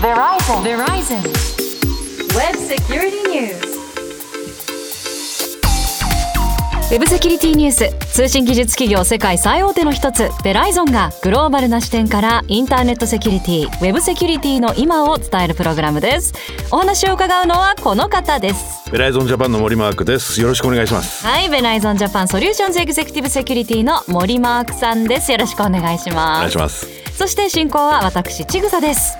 Verizon. Verizon. Web Security News. ウェブセキュリティニュース。通信技術企業世界最大手の一つベライゾンがグローバルな視点からインターネットセキュリティウェブセキュリティの今を伝えるプログラムです。お話を伺うのはこの方です。ベライゾンジャパンの森マークです。よろしくお願いします。はいベライゾンジャパンソリューションズエグゼクティブセキュリティの森マークさんです。よろしくお願いします。お願いします。そして進行は私ちぐさです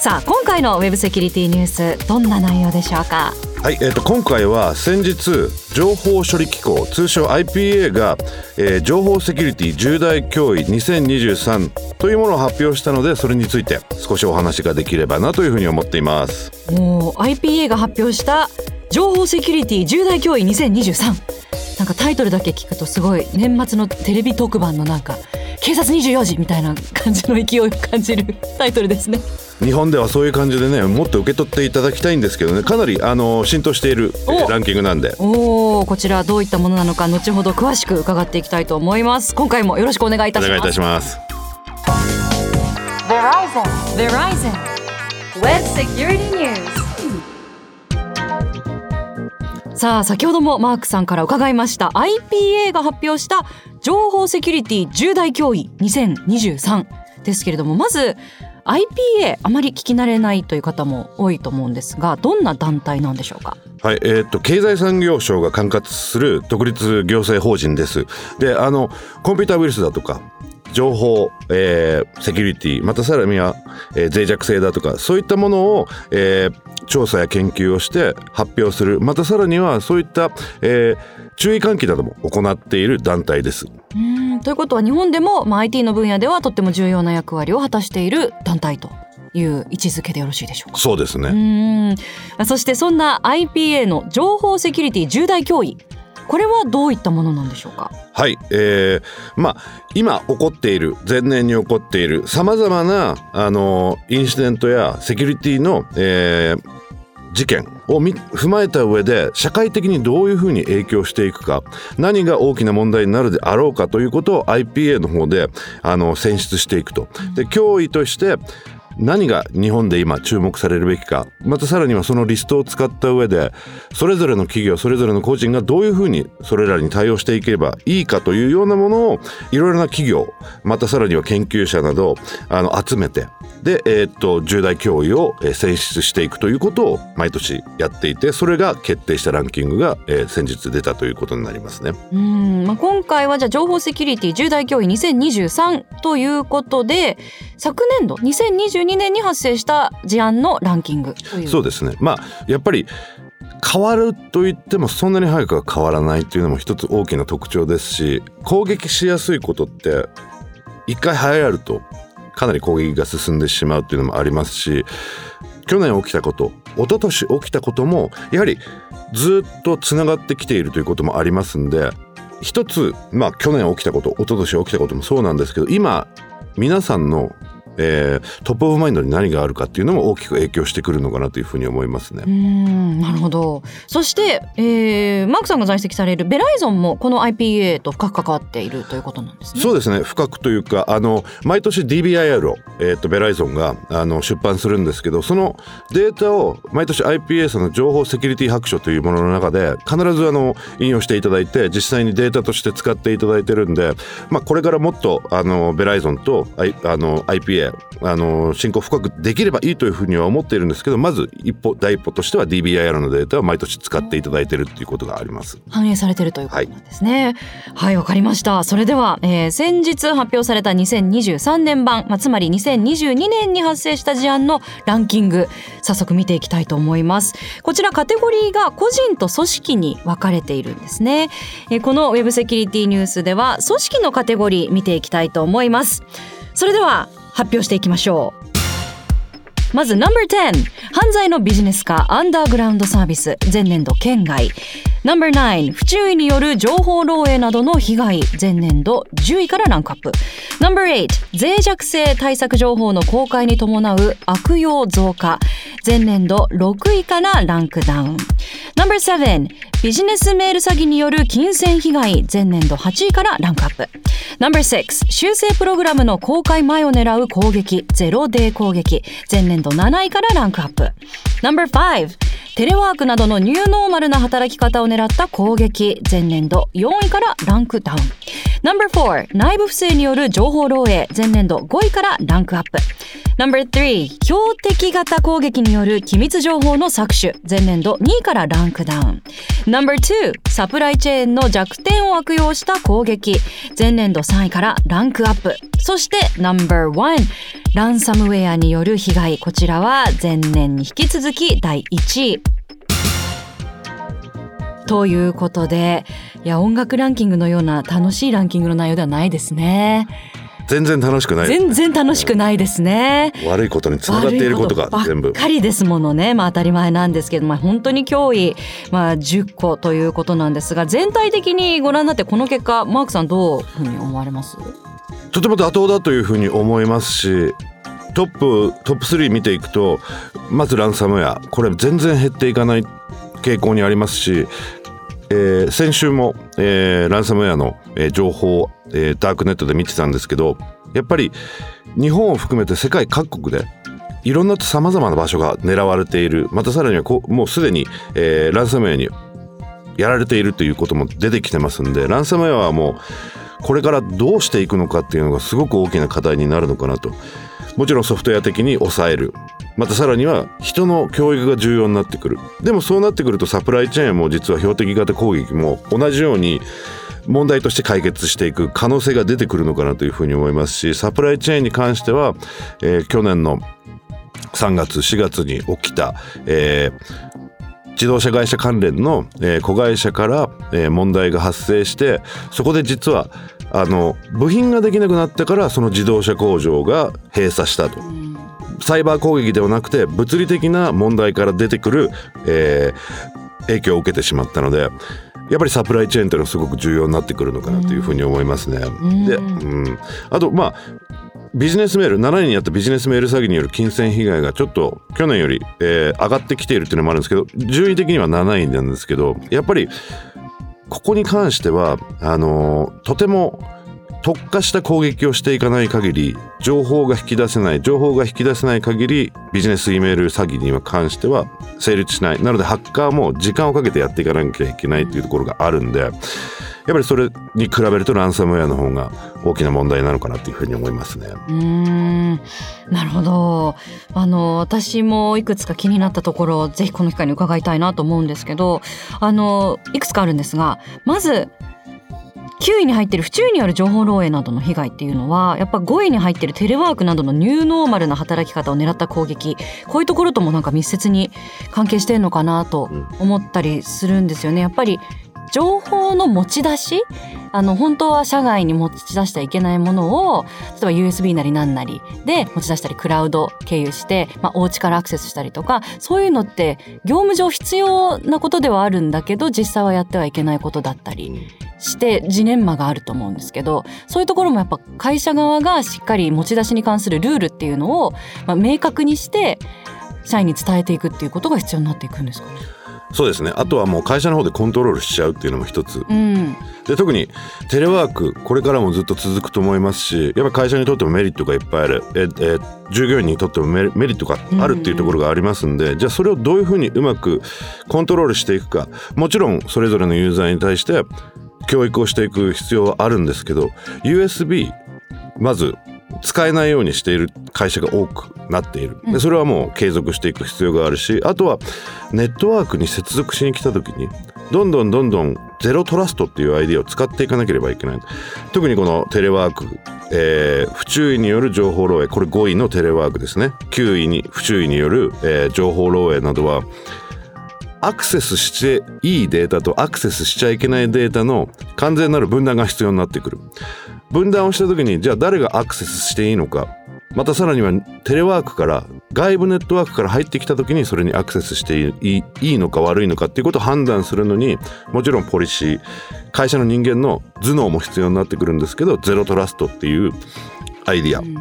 さあ今回のウェブセキュリティニュースどんな内容でしょうか？はい、えー、と今回は先日情報処理機構通称 IPA が、えー、情報セキュリティ重大脅威2023というものを発表したのでそれについて少しお話ができればなというふうに思っています。もう IPA が発表した情報セキュリティ重大脅威2023なんかタイトルだけ聞くとすごい年末のテレビ特番のなんか警察24時みたいな感じの勢いを感じるタイトルですね。日本ではそういう感じでねもっと受け取っていただきたいんですけどね。かなりあの浸透している、えー、ランキングなんで。おおこちらどういったものなのか後ほど詳しく伺っていきたいと思います。今回もよろしくお願いいたします。お願いいたします。Verizon. Verizon. Web Security News さあ先ほどもマークさんから伺いました。IPA が発表した情報セキュリティ重大脅威2023ですけれどもまず IPA あまり聞き慣れないという方も多いと思うんですがどんな団体なんでしょうか？はいえーと、と経済産業省が管轄する独立行政法人です。であのコンピューターウイルスだとか情報、えー、セキュリティまたさらには、えー、脆弱性だとかそういったものを、えー、調査や研究をして発表する。またさらにはそういった、えー、注意喚起なども行っている団体です。うん。ということは日本でも、まあ、IT の分野ではとっても重要な役割を果たしている団体という位置づけでよろしいでしょうか？そうですね。そしてそんな IPA の情報セキュリティ重大脅威これはどういったものなんでしょうか？はい、えー、まあ今起こっている前年に起こっているさまざまなあのインシデントやセキュリティの、えー、事件を踏まえた上で社会的にどういうふうに影響していくか何が大きな問題になるであろうかということを IPA の方であの選出していくと。で脅威として何が日本で今注目されるべきかまたさらにはそのリストを使った上でそれぞれの企業それぞれの個人がどういうふうにそれらに対応していけばいいかというようなものをいろいろな企業またさらには研究者などあの集めてで、えー、っと重大脅威を選出していくということを毎年やっていてそれが決定したランキングが、えー、先日出たということになりますね。うん、まあ、今回はじゃ情報セキュリティ重大脅威2023ということで昨年度2022年に発生した事案のランキングそうですね。まあやっぱり変わると言ってもそんなに早くは変わらないというのも一つ大きな特徴ですし攻撃しやすいことって一回流行るとかなり攻撃が進んでしまうっていうのもありますし去年起きたこと一昨年起きたこともやはりずっとつながってきているということもありますんで一つまあ去年起きたこと一昨年起きたこともそうなんですけど今皆さんのえー、 top of mind に何があるかっていうのも大きく影響してくるのかなというふうに思いますね。うんなるほどそして、えー、マークさんが在籍されるベライゾンもこの IPA と深く関わっているということなんですね。そうですね深くというかあの毎年 DBIR を、えーと、ベライゾンがあの出版するんですけどそのデータを毎年 IPA その情報セキュリティ白書というものの中で必ずあの引用していただいて実際にデータとして使っていただいてるんで、まあ、これからもっとあのベライゾンと、あの IPA あの進行深くできればいいというふうには思っているんですけどまず一歩第一歩としては DBIR のデータを毎年使っていただいているっていうことがあります。反映されているということなんですね。はい。わ、はい、かりました。それでは、えー、先日発表された2023年版、まあ、つまり2022年に発生した事案のランキング早速見ていきたいと思います。こちらカテゴリーが個人と組織に分かれているんですね、えー、このウェブセキュリティニュースでは組織のカテゴリー見ていきたいと思います。それでは発表していきましょう。まず No.10 犯罪のビジネス化アンダーグラウンドサービス前年度圏外。No.9 不注意による情報漏洩などの被害前年度10位からランクアップ。No.8 脆弱性対策情報の公開に伴う悪用増加。前年度6位からランクダウン。No.7 ビジネスメール詐欺による金銭被害。前年度8位からランクアップ。No.6 修正プログラムの公開前を狙う攻撃。ゼロデー攻撃。前年度7位からランクアップ。No.5 テレワークなどのニューノーマルな働き方を狙った攻撃。前年度4位からランクダウン。No.4 内部不正による情報漏洩。前年度5位からランクアップ。No.3 標的型攻撃による機密情報の搾取。前年度2位からランクダウン。No.2 サプライチェーンの弱点を悪用した攻撃。前年度3位からランクアップ。そして No.1 ランサムウェアによる被害。こちらは前年に引き続き第1位。ということでいや音楽ランキングのような楽しいランキングの内容ではないですね。全然楽しくない全然楽しくないですね。悪いことにつながっていることが全部ばっかりですものね。まあ当たり前なんですけどまあ本当に脅威まあ10個ということなんですが全体的にご覧になってこの結果マークさんどういうふうに思われます？とても妥当だというふうに思いますしトップトップ3見ていくとまずランサムウェアこれ全然減っていかない傾向にありますしえー、先週も、えー、ランサムウェアの、えー、情報、えー、ダークネットで見てたんですけどやっぱり日本を含めて世界各国でいろんなさまざまな場所が狙われている。またさらにはこもうすでに、えー、ランサムウェアにやられているということも出てきてますんでランサムウェアはもうこれからどうしていくのかっていうのがすごく大きな課題になるのかなと。もちろんソフトウェア的に抑える。またさらには人の教育が重要になってくるでもそうなってくるとサプライチェーンも実は標的型攻撃も同じように問題として解決していく可能性が出てくるのかなというふうに思いますしサプライチェーンに関しては、えー、去年の3月4月に起きた、えー、自動車会社関連の、えー、子会社から、えー、問題が発生してそこで実はあの部品ができなくなってからその自動車工場が閉鎖したと。サイバー攻撃ではなくて物理的な問題から出てくる、えー、影響を受けてしまったのでやっぱりサプライチェーンというのはすごく重要になってくるのかなというふうに思いますね。で、うん、あとまあビジネスメール7年にあったビジネスメール詐欺による金銭被害がちょっと去年より、えー、上がってきているっていうのもあるんですけど順位的には7位なんですけどやっぱりここに関してはあのー、とても特化した攻撃をしていかない限り情報が引き出せない情報が引き出せない限りビジネス E メール詐欺に関しては成立しない。なのでハッカーも時間をかけてやっていかなきゃいけないというところがあるんでやっぱりそれに比べるとランサムウェアの方が大きな問題なのかなというふうに思いますね。うん。なるほど。あの私もいくつか気になったところぜひこの機会に伺いたいなと思うんですけどあのいくつかあるんですがまず9位に入ってる不注意による情報漏洩などの被害っていうのはやっぱ5位に入ってるテレワークなどのニューノーマルな働き方を狙った攻撃こういうところともなんか密接に関係してるのかなと思ったりするんですよね。やっぱり情報の持ち出しあの本当は社外に持ち出してはいけないものを例えば USB なり何なりで持ち出したりクラウド経由して、まあ、お家からアクセスしたりとかそういうのって業務上必要なことではあるんだけど実際はやってはいけないことだったりしてジレンマがあると思うんですけどそういうところもやっぱ会社側がしっかり持ち出しに関するルールっていうのを、まあ、明確にして社員に伝えていくっていうことが必要になっていくんですかね。そうですね。あとはもう会社の方でコントロールしちゃうっていうのも一つ、うん、で特にテレワークこれからもずっと続くと思いますしやっぱ会社にとってもメリットがいっぱいある。ええ従業員にとってもメリットがあるっていうところがありますんで、うん、じゃあそれをどういうふうにうまくコントロールしていくか。もちろんそれぞれのユーザーに対して教育をしていく必要はあるんですけど USB まず使えないようにしている会社が多くなっている。でそれはもう継続していく必要があるしあとはネットワークに接続しに来た時にどんどんどんどんゼロトラストっていうアイディアを使っていかなければいけない。特にこのテレワーク、えー、不注意による情報漏洩。これ5位のテレワークですね。9位に不注意による、えー、情報漏洩などはアクセスしていいデータとアクセスしちゃいけないデータの完全なる分断が必要になってくる分断をした時にじゃあ誰がアクセスしていいのか。またさらにはテレワークから外部ネットワークから入ってきた時にそれにアクセスしていいのか悪いのかっていうことを判断するのにもちろんポリシー会社の人間の頭脳も必要になってくるんですけどゼロトラストっていうアイディア、うん、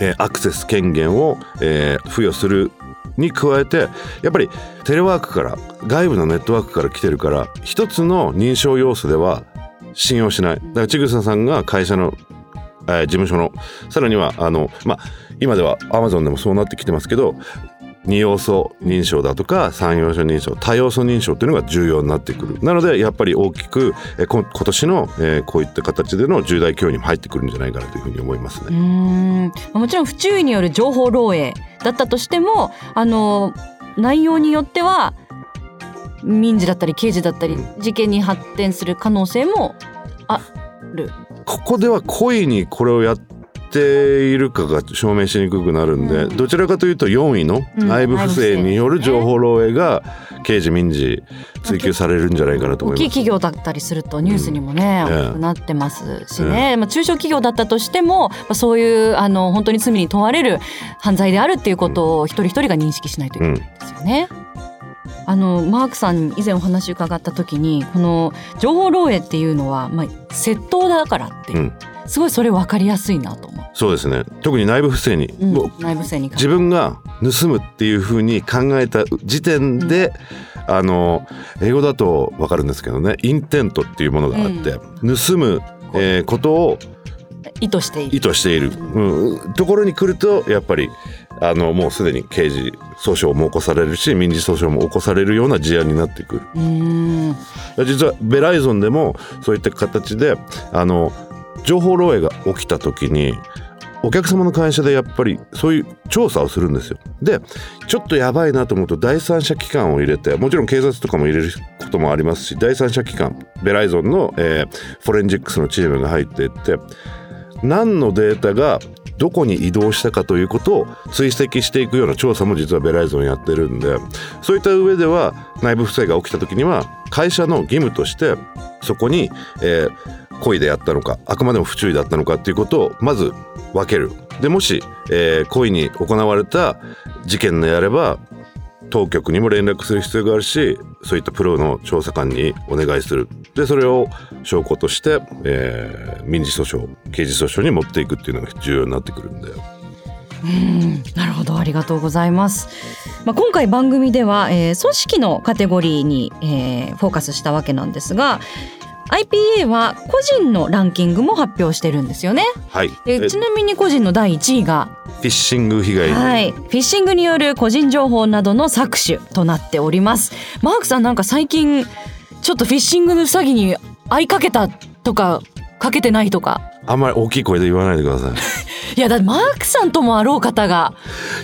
えー、アクセス権限を、えー、付与するに加えてやっぱりテレワークから外部のネットワークから来てるから一つの認証要素では信用しない。だから千草さんが会社の、えー事務所のさらにはあのまあ今ではアマゾンでもそうなってきてますけど二要素認証だとか三要素認証多要素認証っていうのが重要になってくる。なのでやっぱり大きく、え今年の、えーこういった形での重大脅威にも入ってくるんじゃないかなというふうに思いますう。ん。もちろん不注意による情報漏洩だったとしてもあの内容によっては民事だったり刑事だったり事件に発展する可能性もある。ここでは故意にこれをやっているかが証明しにくくなるんで、うんどちらかというと4位のうん内部不正による情報漏洩が刑事民事追及されるんじゃないかなと大きい思います。企業だったりするとニュースにもね、うんなってますしね、まあ、中小企業だったとしても、まあ、そういうあの本当に罪に問われる犯罪であるっていうことを一人一人が認識しないといけないですよね。あのマークさんに以前お話伺った時にこの情報漏洩っていうのは、まあ、窃盗だからっていう、うん。すごいそれ分かりやすいなと思そうですね。特に内部不正に、う、うん内部性に関自分が盗むっていうふうに考えた時点で、あの英語だと分かるんですけどね。インテントっていうものがあって、盗む、えーことを意図している。意図している、うん、ところに来るとやっぱりあのもうすでに刑事訴訟も起こされるし民事訴訟も起こされるような事案になってくる実はベライゾンでもそういった形であの情報漏洩が起きた時にお客様の会社でやっぱりそういう調査をするんですよ。でちょっとやばいなと思うと第三者機関を入れてもちろん警察とかも入れることもありますし第三者機関ベライゾンの、えーフォレンジックスのチームが入っていって何のデータがどこに移動したかということを追跡していくような調査も実はベライゾンやってるんでそういった上では内部不正が起きた時には会社の義務としてそこに、えー故意でやったのかあくまでも不注意だったのかっていうことをまず分ける。でもし、えー故意に行われた事件であれば当局にも連絡する必要があるしそういったプロの調査官にお願いする。でそれを証拠として、えー民事訴訟刑事訴訟に持っていくっていうのが重要になってくるんだよ。うんなるほど。ありがとうございます、まあ、今回番組では、えー組織のカテゴリーに、えーフォーカスしたわけなんですが IPA は個人のランキングも発表してるんですよね。はい。えでちなみに個人の第1位が、フィッシング被害。に、はい、フィッシングによる個人情報などの搾取となっております。マークさんなんか最近ちょっとフィッシングの詐欺に会いかけたとかかけてないとか？あんまり大きい声で言わないでください。いやだってマークさんともあろう方が、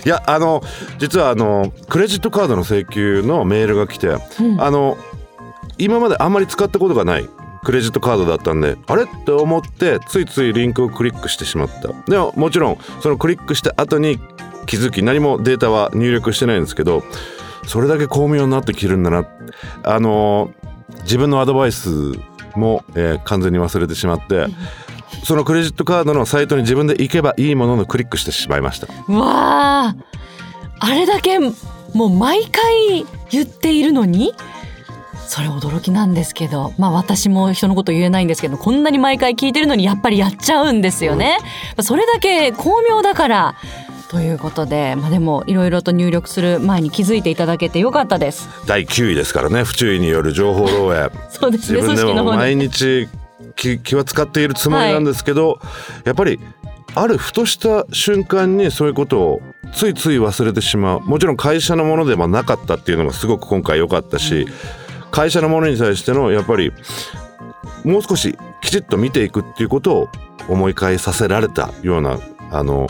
いやあの実はあのクレジットカードの請求のメールが来て、うん。あの今まであんまり使ったことがないクレジットカードだったんであれ？って思ってついついリンクをクリックしてしまった。でももちろんそのクリックした後に気づき何もデータは入力してないんですけどそれだけ巧妙になってきるんだなあの自分のアドバイスも、えー完全に忘れてしまってそのクレジットカードのサイトに自分で行けばいいもののクリックしてしまいました。わああれだけもう毎回言っているのにそれ驚きなんですけどまあ私も人のこと言えないんですけどこんなに毎回聞いてるのにやっぱりやっちゃうんですよね。それだけ巧妙だから。ということで、まあ、でもいろいろと入力する前に気づいていただけてよかったです。第9位ですからね。不注意による情報漏洩。そうですね自分でも毎に。日気気は使っているつもりなんですけど、やっぱりあるふとした瞬間にそういうことをついつい忘れてしまう。もちろん会社のものでもなかったっていうのがすごく今回良かったし、会社のものに対してのやっぱりもう少しきちっと見ていくっていうことを思い返させられたようなあの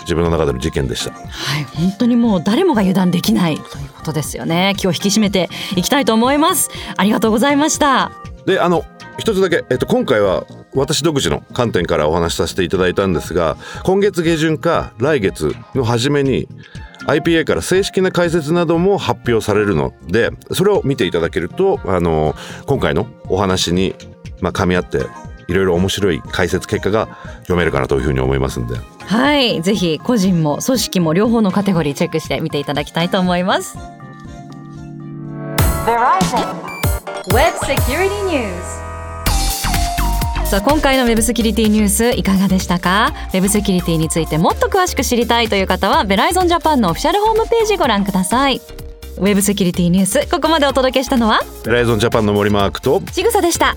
自分の中での事件でした。はい、本当にもう誰もが油断できないということですよね。気を引き締めていきたいと思います。ありがとうございました。であの一つだけ、えっと、今回は私独自の観点からお話しさせていただいたんですが今月下旬か来月の初めに IPA から正式な解説なども発表されるのでそれを見ていただけるとあの今回のお話に、まあ、噛み合っていろいろ面白い解説結果が読めるかなというふうに思いますんで。はい、ぜひ個人も組織も両方のカテゴリーチェックして見ていただきたいと思います。Verizon Web Security News さあ今回のウェブセキュリティニュースいかがでしたか？ウェブセキュリティについてもっと詳しく知りたいという方はベライゾンジャパンのオフィシャルホームページご覧ください。ウェブセキュリティニュースここまでお届けしたのは？ベライゾンジャパンの森マークとちぐさでした